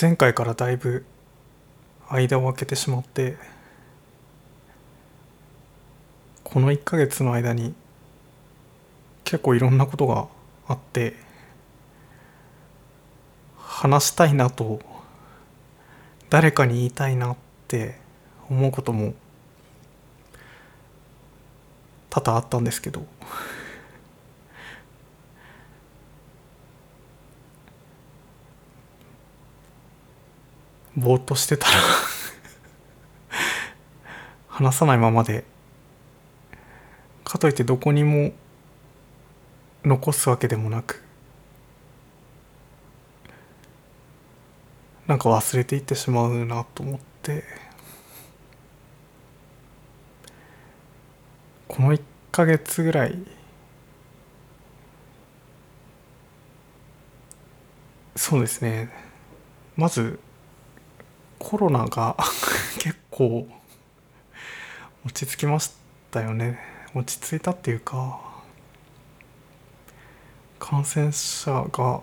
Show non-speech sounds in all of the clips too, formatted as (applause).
前回からだいぶ間を空けてしまってこの1ヶ月の間に結構いろんなことがあって話したいなと誰かに言いたいなって思うことも多々あったんですけど。ぼーっとしてたら話さないままでかといってどこにも残すわけでもなくなんか忘れていってしまうなと思ってこの1ヶ月ぐらいそうですね。まずコロナが (laughs) 結構落ち着きましたよね。落ち着いたっていうか感染者が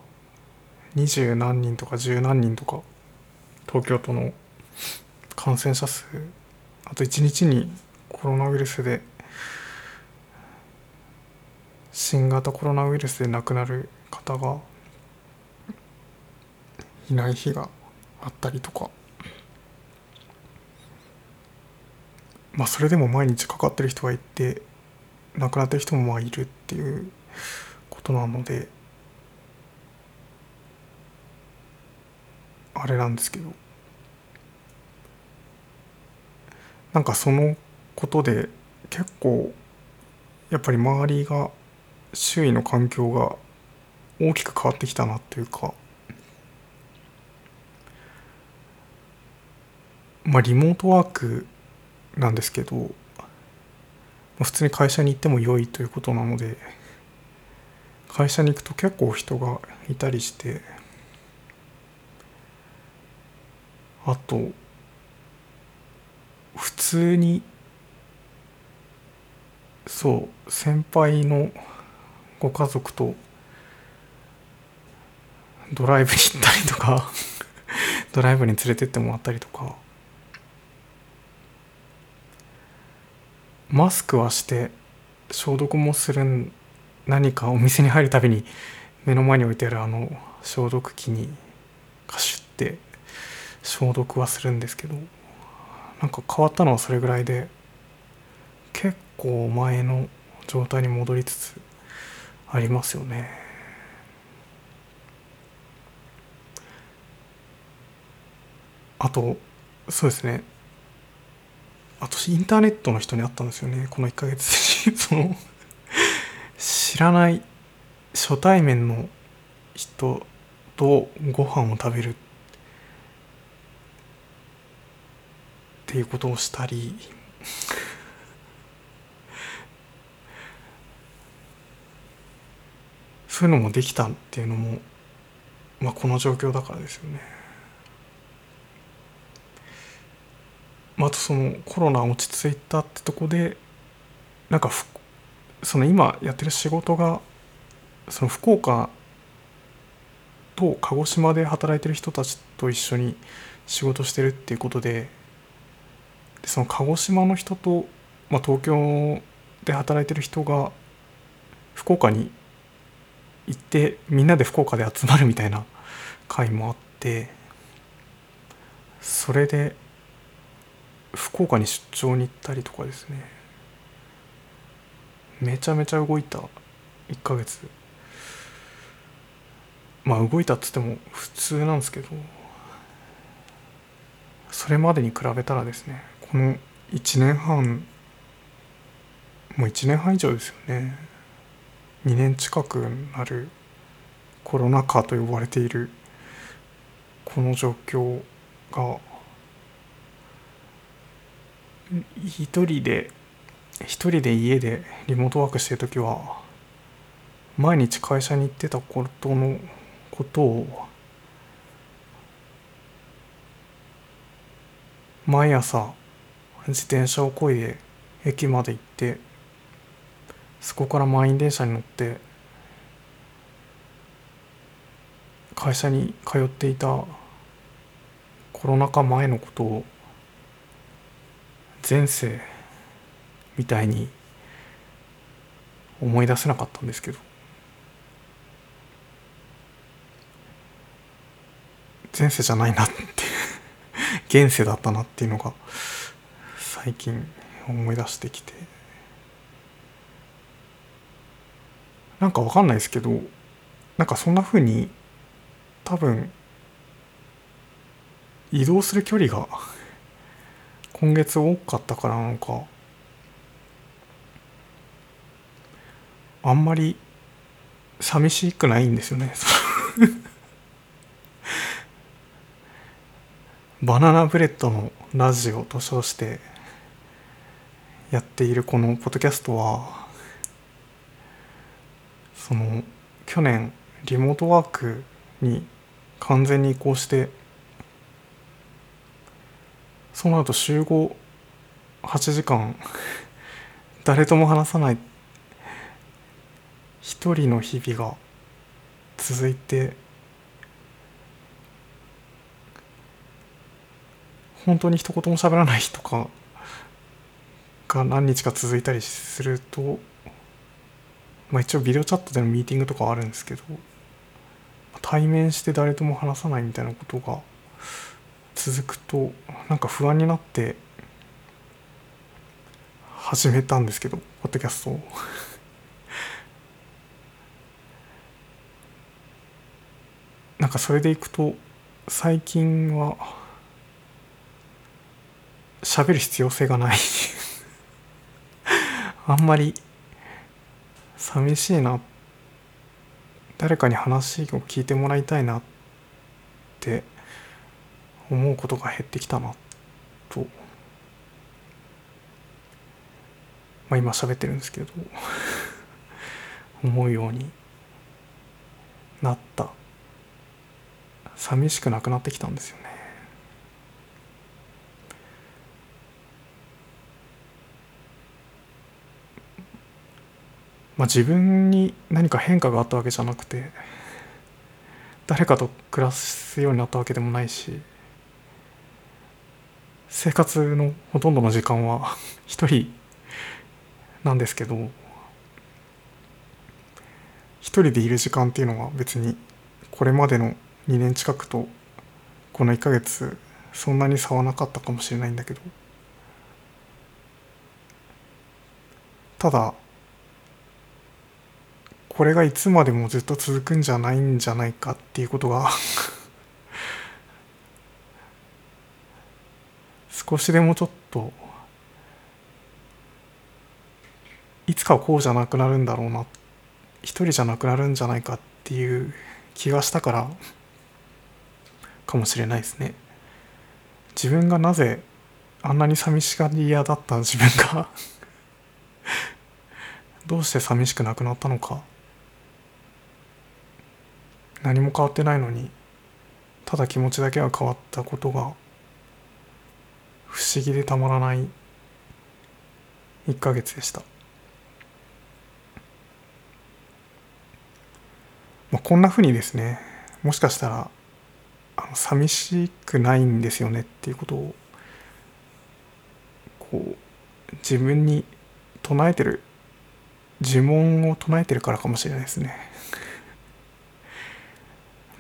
二十何人とか十何人とか東京都の感染者数あと1日にコロナウイルスで新型コロナウイルスで亡くなる方がいない日があったりとか。まあそれでも毎日かかってる人がいて亡くなってる人もまあいるっていうことなのであれなんですけど。なんかそのことで結構やっぱり周りが周囲の環境が大きく変わってきたなっていうかまあリモートワークなんですけど普通に会社に行っても良いということなので会社に行くと結構人がいたりしてあと普通にそう先輩のご家族とドライブに行ったりとかドライブに連れてってもらったりとかマスクはして消毒もする何かお店に入るたびに目の前に置いてあるあの消毒器にカシュって消毒はするんですけどなんか変わったのはそれぐらいで結構前の状態に戻りつつありますよね。あとそうですね私インターネットの人に会ったんですよね。この1ヶ月。にその知らない初対面の人とご飯を食べるっていうことをしたり。そういうのもできたっていうのもまあこの状況だからですよね。まあ、あとそのコロナ落ち着いたってとこでなんかその今やってる仕事がその福岡と鹿児島で働いてる人たちと一緒に仕事してるっていうことででその鹿児島の人と、まあ、東京で働いてる人が福岡に行ってみんなで福岡で集まるみたいな会もあってそれで福岡に出張に行ったりとかですね。めちゃめちゃ動いた1ヶ月。まあ動いたっつっても普通なんですけどそれまでに比べたらですねこの1年半もう1年半以上ですよね。2年近くなるコロナ禍と呼ばれているこの状況が一人で一人で家でリモートワークしてる時は毎日会社に行ってたことのことを毎朝自転車をこいで駅まで行ってそこから満員電車に乗って会社に通っていたコロナ禍前のことを前世みたいに思い出せなかったんですけど。前世じゃないなって (laughs) 現世だったなっていうのが最近思い出してきて。なんかわかんないですけどなんかそんな風に多分移動する距離が今月多かったからなのか。あんまり寂しくないんですよね。(laughs) バナナブレッドのラジオと称してやっているこのポッドキャストはその去年リモートワークに完全に移行してその後集合8時間誰とも話さない。一人の日々が続いて本当に一言も喋らない日とかが何日か続いたりするとまあ一応ビデオチャットでのミーティングとかあるんですけど対面して誰とも話さないみたいなことが続くとなんか不安になって始めたんですけどポッドキャストを。(laughs) なんかそれでいくと最近は喋る必要性がない。(laughs) あんまり寂しいな。誰かに話を聞いてもらいたいなって思うことが減ってきたなと。まあ今喋ってるんですけど。(laughs) 思うようになった。寂しくなくなってきたんですよね。まあ自分に何か変化があったわけじゃなくて誰かと暮らすようになったわけでもないし生活のほとんどの時間は (laughs) 一人なんですけど一人でいる時間っていうのは別にこれまでの2年近くとこの1ヶ月そんなに差はなかったかもしれないんだけどただこれがいつまでもずっと続くんじゃないんじゃないかっていうことが少しでもちょっといつかこうじゃなくなるんだろうな一人じゃなくなるんじゃないかっていう気がしたからかもしれないですね。自分がなぜあんなに寂しがり屋だった自分が。(laughs) どうして寂しくなくなったのか。何も変わってないのにただ気持ちだけが変わったことが不思議でたまらない1ヶ月でした、まあ、こんなふうにですねもしかしたらあの寂しくないんですよねっていうことをこう自分に唱えてる呪文を唱えてるからかもしれないですね。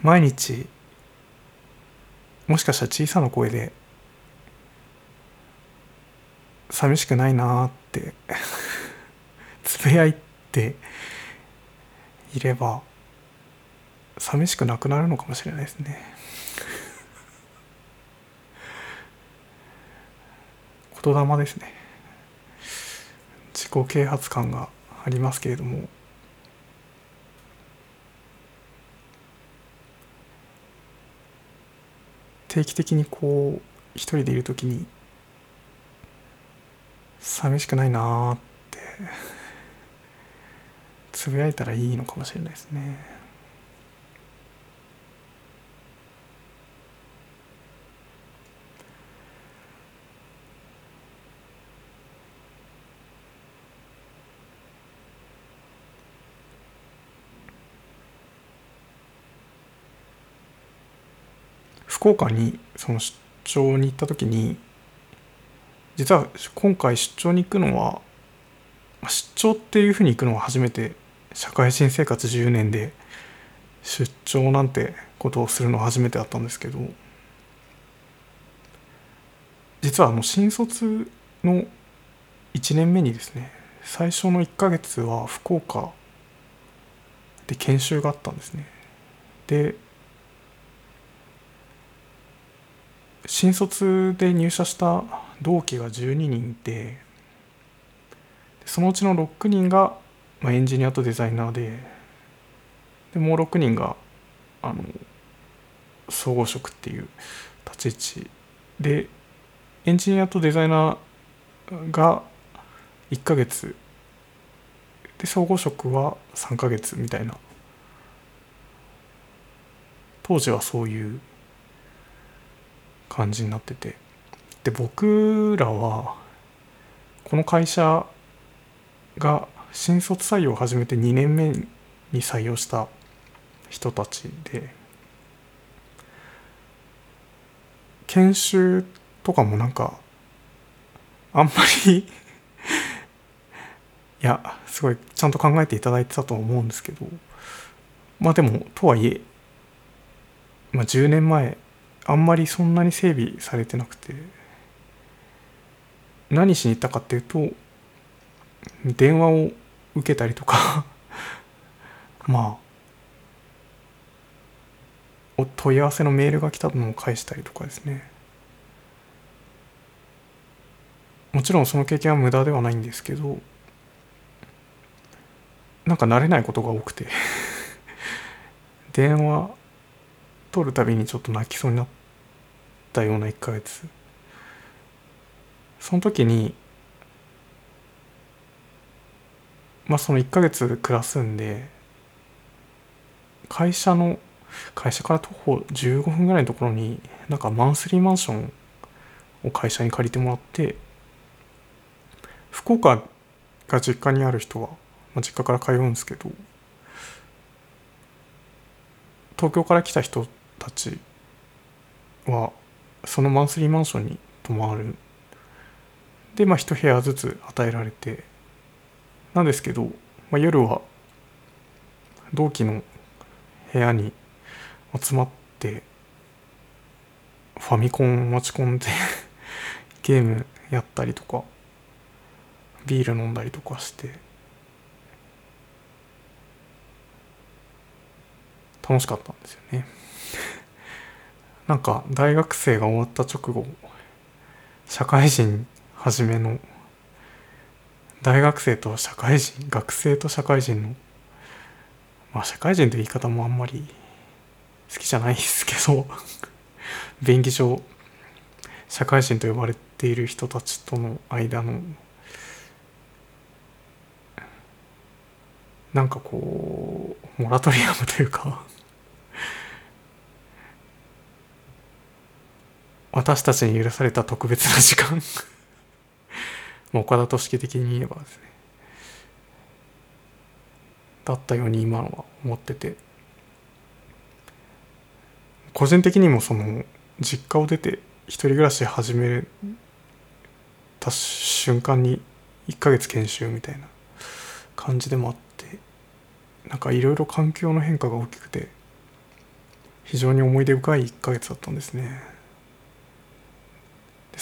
毎日もしかしたら小さな声で寂しくないなってつぶやいていれば寂しくなくなるのかもしれないですね。言霊ですね。自己啓発感がありますけれども。定期的にこう一人でいる時に寂しくないなーってつぶやいたらいいのかもしれないですね。福岡にその張に行った時に実は今回出張に行くのは出張っていうふうに行くのは初めて社会人生活10年で出張なんてことをするのは初めてだったんですけど実はあの新卒の1年目にですね最初の1ヶ月は福岡で研修があったんですね。で新卒で入社した同期が12人いてそのうちの6人が、まあ、エンジニアとデザイナーででもう6人があの総合職っていう立ち位置でエンジニアとデザイナーが1ヶ月で総合職は3ヶ月みたいな。当時はそういう感じになってて。で僕らはこの会社が新卒採用を始めて2年目に採用した人たちで研修とかもなんかあんまりいやすごいちゃんと考えていただいてたと思うんですけどまあでもとはいえ、まあ、10年前あんまりそんなに整備されてなくて何しに行ったかっていうと電話を受けたりとか (laughs) まあお問い合わせのメールが来たのを返したりとかですね。もちろんその経験は無駄ではないんですけどなんか慣れないことが多くて (laughs) 電話取るたびにちょっと泣きそうになったような1ヶ月。その時にまあその1ヶ月暮らすんで会社の会社から徒歩15分ぐらいのところになんかマンスリーマンションを会社に借りてもらって福岡が実家にある人は、まあ、実家から通うんですけど東京から来た人たちはそのマンスリーマンションに泊まる。でまあ一部屋ずつ与えられて。なんですけど、まあ、夜は同期の部屋に集まってファミコン持ち込んで (laughs) ゲームやったりとかビール飲んだりとかして。楽しかったんですよね。なんか大学生が終わった直後社会人初めの大学生と社会人学生と社会人のまあ社会人って言い方もあんまり好きじゃないですけど (laughs) 便宜上社会人と呼ばれている人たちとの間のなんかこうモラトリアムというか私たちに許された特別な時間。(laughs) 岡田敏樹的に言えばですね。だったように今のは思ってて。個人的にもその実家を出て一人暮らし始めた瞬間に1ヶ月研修みたいな感じでもあってなんかいろいろ環境の変化が大きくて非常に思い出深い1ヶ月だったんですね。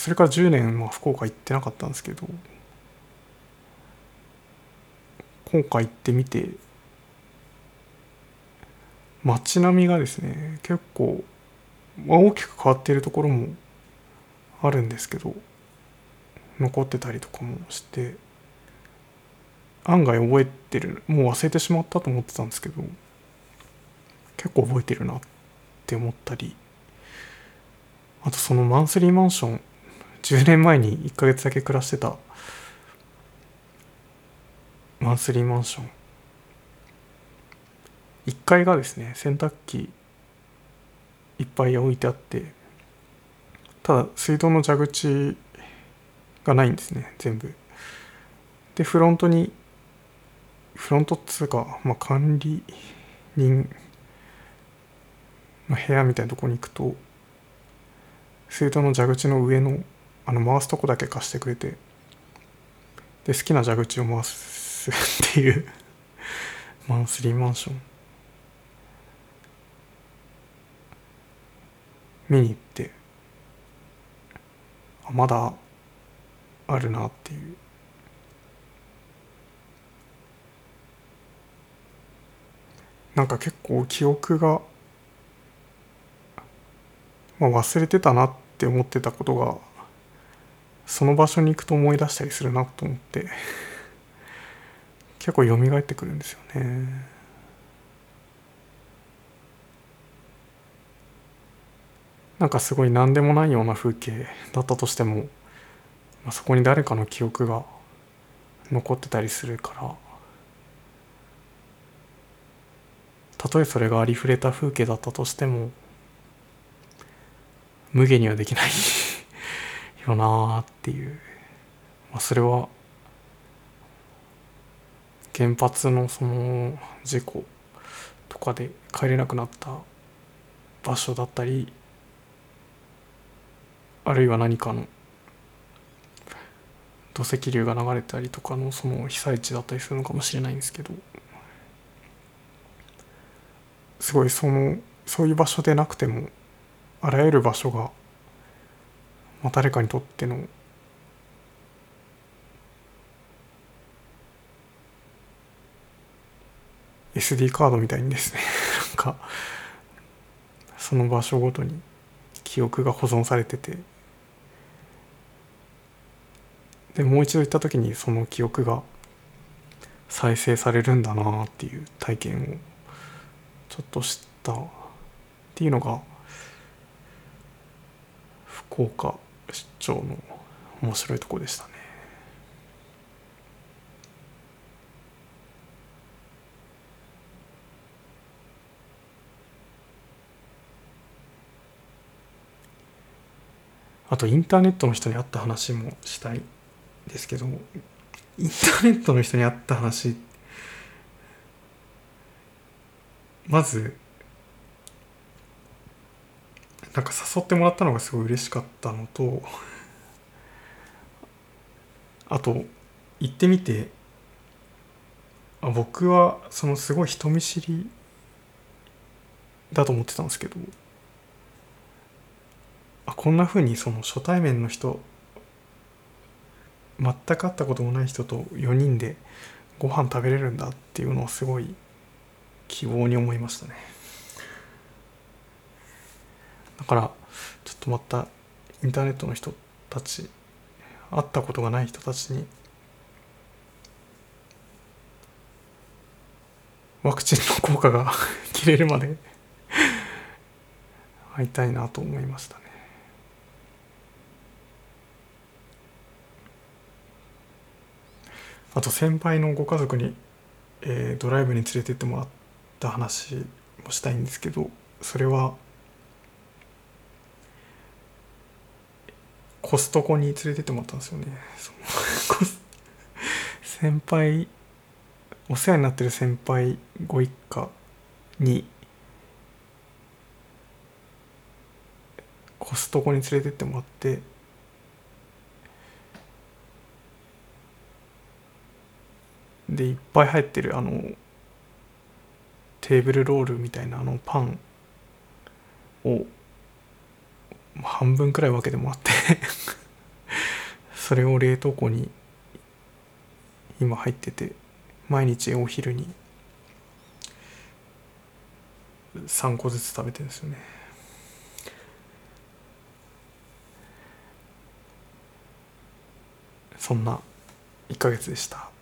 それから10年は福岡行ってなかったんですけど今回行ってみて街並みがですね結構、まあ、大きく変わっているところもあるんですけど残ってたりとかもして案外覚えてるもう忘れてしまったと思ってたんですけど結構覚えてるなって思ったりあとそのマンスリーマンション10年前に1ヶ月だけ暮らしてた。マンスリーマンション。1階がですね洗濯機いっぱい置いてあってただ水道の蛇口がないんですね全部。でフロントにフロントっつうか、まあ、管理人の部屋みたいなとこに行くと水筒の蛇口の上のあの回すとこだけ貸してくれて。で好きな蛇口を回すっていう。マンスリーマンション。見に行って。あまだあるなっていう。なんか結構記憶が、まあ、忘れてたなって思ってたことがその場所に行くと思い出したりするなと思って結構蘇ってくるんですよね。なんかすごい何でもないような風景だったとしても、まあ、そこに誰かの記憶が残ってたりするからたとえそれがありふれた風景だったとしても無下にはできないよなっていう、まあ、それは原発のその事故とかで帰れなくなった場所だったりあるいは何かの土石流が流れたりとかのその被災地だったりするのかもしれないんですけどすごいそのそういう場所でなくてもあらゆる場所が、まあ、誰かにとっての「SD カードみたいにですね。(laughs) なんかその場所ごとに記憶が保存されてて。でもう一度行った時にその記憶が再生されるんだなっていう体験をちょっと知ったっていうのが福岡出張の面白いとこでしたね。あとインターネットの人に会った話もしたいですけどインターネットの人に会った話まずなんか誘ってもらったのがすごい嬉しかったのとあと行ってみてあ僕はそのすごい人見知りだと思ってたんですけどあこんなふうにその初対面の人全く会ったこともない人と4人でご飯食べれるんだっていうのをすごい希望に思いましたね。だからちょっとまたインターネットの人たち会ったことがない人たちにワクチンの効果が (laughs) 切れるまで (laughs) 会いたいなと思いましたね。あと先輩のご家族に、えー、ドライブに連れてってもらった話もしたいんですけどそれはコストコに連れてってもらったんですよね。先輩お世話になってる先輩ご一家にコストコに連れてってもらってでいっぱい入ってるあのテーブルロールみたいなあのパンを半分くらい分けてもらって (laughs) それを冷凍庫に今入ってて毎日お昼に3個ずつ食べてるんですよね。そんな1ヶ月でした。